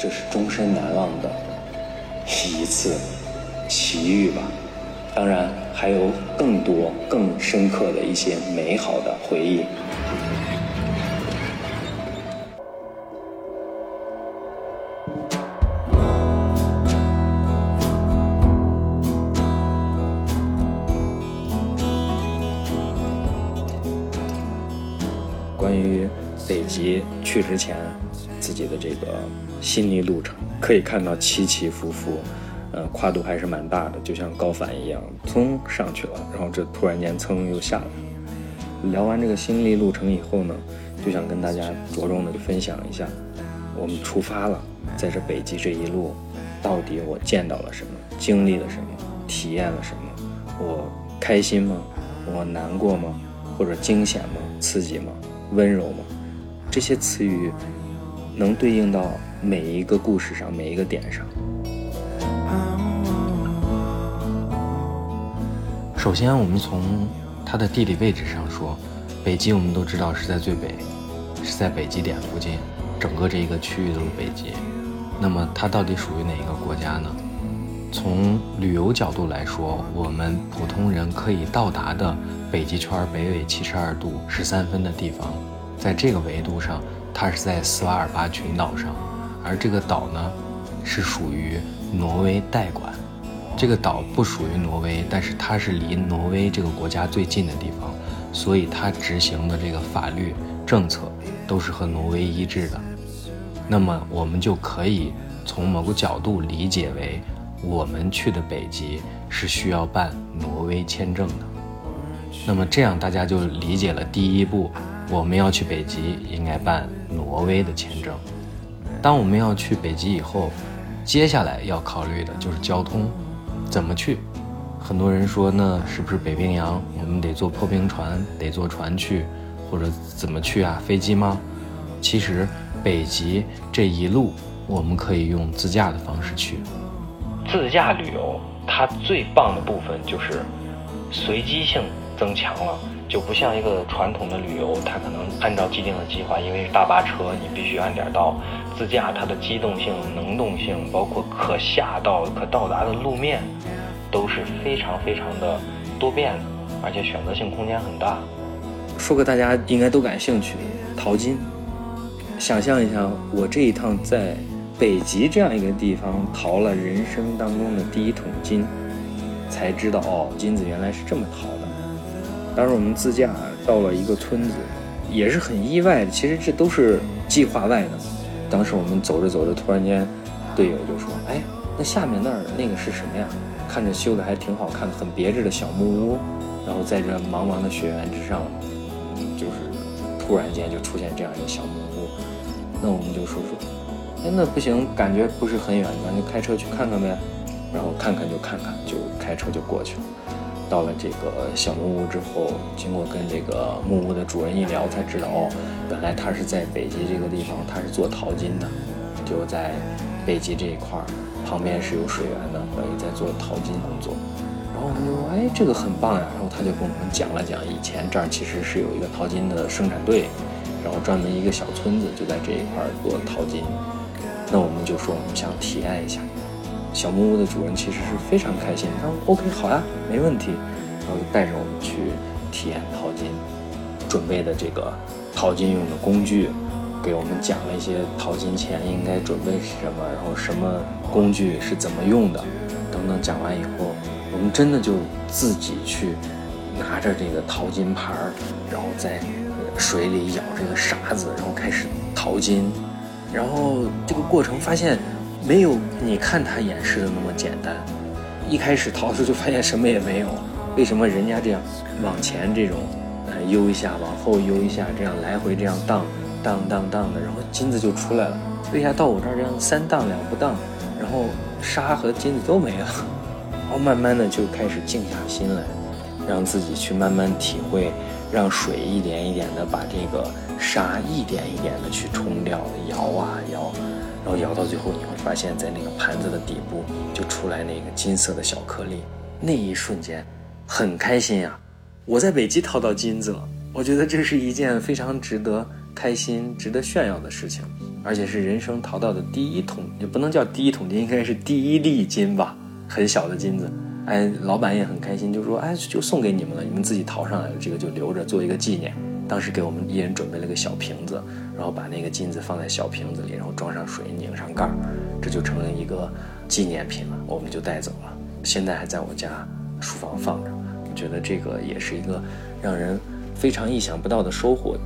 这是终身难忘的一次奇遇吧。当然，还有更多更深刻的一些美好的回忆。去之前自己的这个心理路程，可以看到起起伏伏。呃，跨度还是蛮大的，就像高反一样，噌上去了，然后这突然间噌又下来。聊完这个心历路程以后呢，就想跟大家着重的分享一下，我们出发了，在这北极这一路，到底我见到了什么，经历了什么，体验了什么？我开心吗？我难过吗？或者惊险吗？刺激吗？温柔吗？这些词语能对应到每一个故事上，每一个点上。首先，我们从它的地理位置上说，北极我们都知道是在最北，是在北极点附近，整个这一个区域都是北极。那么它到底属于哪一个国家呢？从旅游角度来说，我们普通人可以到达的北极圈北纬七十二度十三分的地方，在这个维度上，它是在斯瓦尔巴群岛上，而这个岛呢，是属于挪威代管。这个岛不属于挪威，但是它是离挪威这个国家最近的地方，所以它执行的这个法律政策都是和挪威一致的。那么我们就可以从某个角度理解为，我们去的北极是需要办挪威签证的。那么这样大家就理解了第一步，我们要去北极应该办挪威的签证。当我们要去北极以后，接下来要考虑的就是交通。怎么去？很多人说，那是不是北冰洋？我们得坐破冰船，得坐船去，或者怎么去啊？飞机吗？其实，北极这一路我们可以用自驾的方式去。自驾旅游它最棒的部分就是随机性增强了，就不像一个传统的旅游，它可能按照既定的计划，因为是大巴车，你必须按点到。自驾它的机动性、能动性，包括可下到、可到达的路面，都是非常非常的多变的，而且选择性空间很大。说个大家应该都感兴趣的，淘金。想象一下，我这一趟在北极这样一个地方淘了人生当中的第一桶金，才知道哦，金子原来是这么淘。当时我们自驾到了一个村子，也是很意外的，其实这都是计划外的。当时我们走着走着，突然间，队友就说：“哎，那下面那儿那个是什么呀？看着修的还挺好看的，很别致的小木屋。然后在这茫茫的雪原之上，就是突然间就出现这样一个小木屋。那我们就说说，哎，那不行，感觉不是很远，咱就开车去看看呗。然后看看就看看，就开车就过去了。到了这个小木屋之后，经过跟这个木屋的主人一聊，才知道哦。”原来他是在北极这个地方，他是做淘金的，就在北极这一块儿，旁边是有水源的，等于在做淘金工作。然后我们就说，哎，这个很棒呀。然后他就跟我们讲了讲，以前这儿其实是有一个淘金的生产队，然后专门一个小村子就在这一块儿做淘金。那我们就说，我们想体验一下。小木屋的主人其实是非常开心，他说 OK，好呀，没问题。然后就带着我们去体验淘金。准备的这个淘金用的工具，给我们讲了一些淘金前应该准备什么，然后什么工具是怎么用的，等等。讲完以后，我们真的就自己去拿着这个淘金盘，然后在水里舀这个沙子，然后开始淘金。然后这个过程发现没有你看他演示的那么简单。一开始淘的时候就发现什么也没有，为什么人家这样往前这种？呃悠一下，往后悠一下，这样来回这样荡，荡荡荡的，然后金子就出来了。为啥到我这儿这样三荡两不荡，然后沙和金子都没了？然后慢慢的就开始静下心来，让自己去慢慢体会，让水一点一点的把这个沙一点一点的去冲掉，摇啊摇，然后摇到最后，你会发现在那个盘子的底部就出来那个金色的小颗粒，那一瞬间很开心呀。我在北极淘到金子了，我觉得这是一件非常值得开心、值得炫耀的事情，而且是人生淘到的第一桶，也不能叫第一桶金，应该是第一粒金吧，很小的金子。哎，老板也很开心，就说：“哎，就送给你们了，你们自己淘上来的，这个就留着做一个纪念。”当时给我们一人准备了个小瓶子，然后把那个金子放在小瓶子里，然后装上水，拧上盖儿，这就成了一个纪念品了。我们就带走了，现在还在我家书房放着。我觉得这个也是一个让人非常意想不到的收获。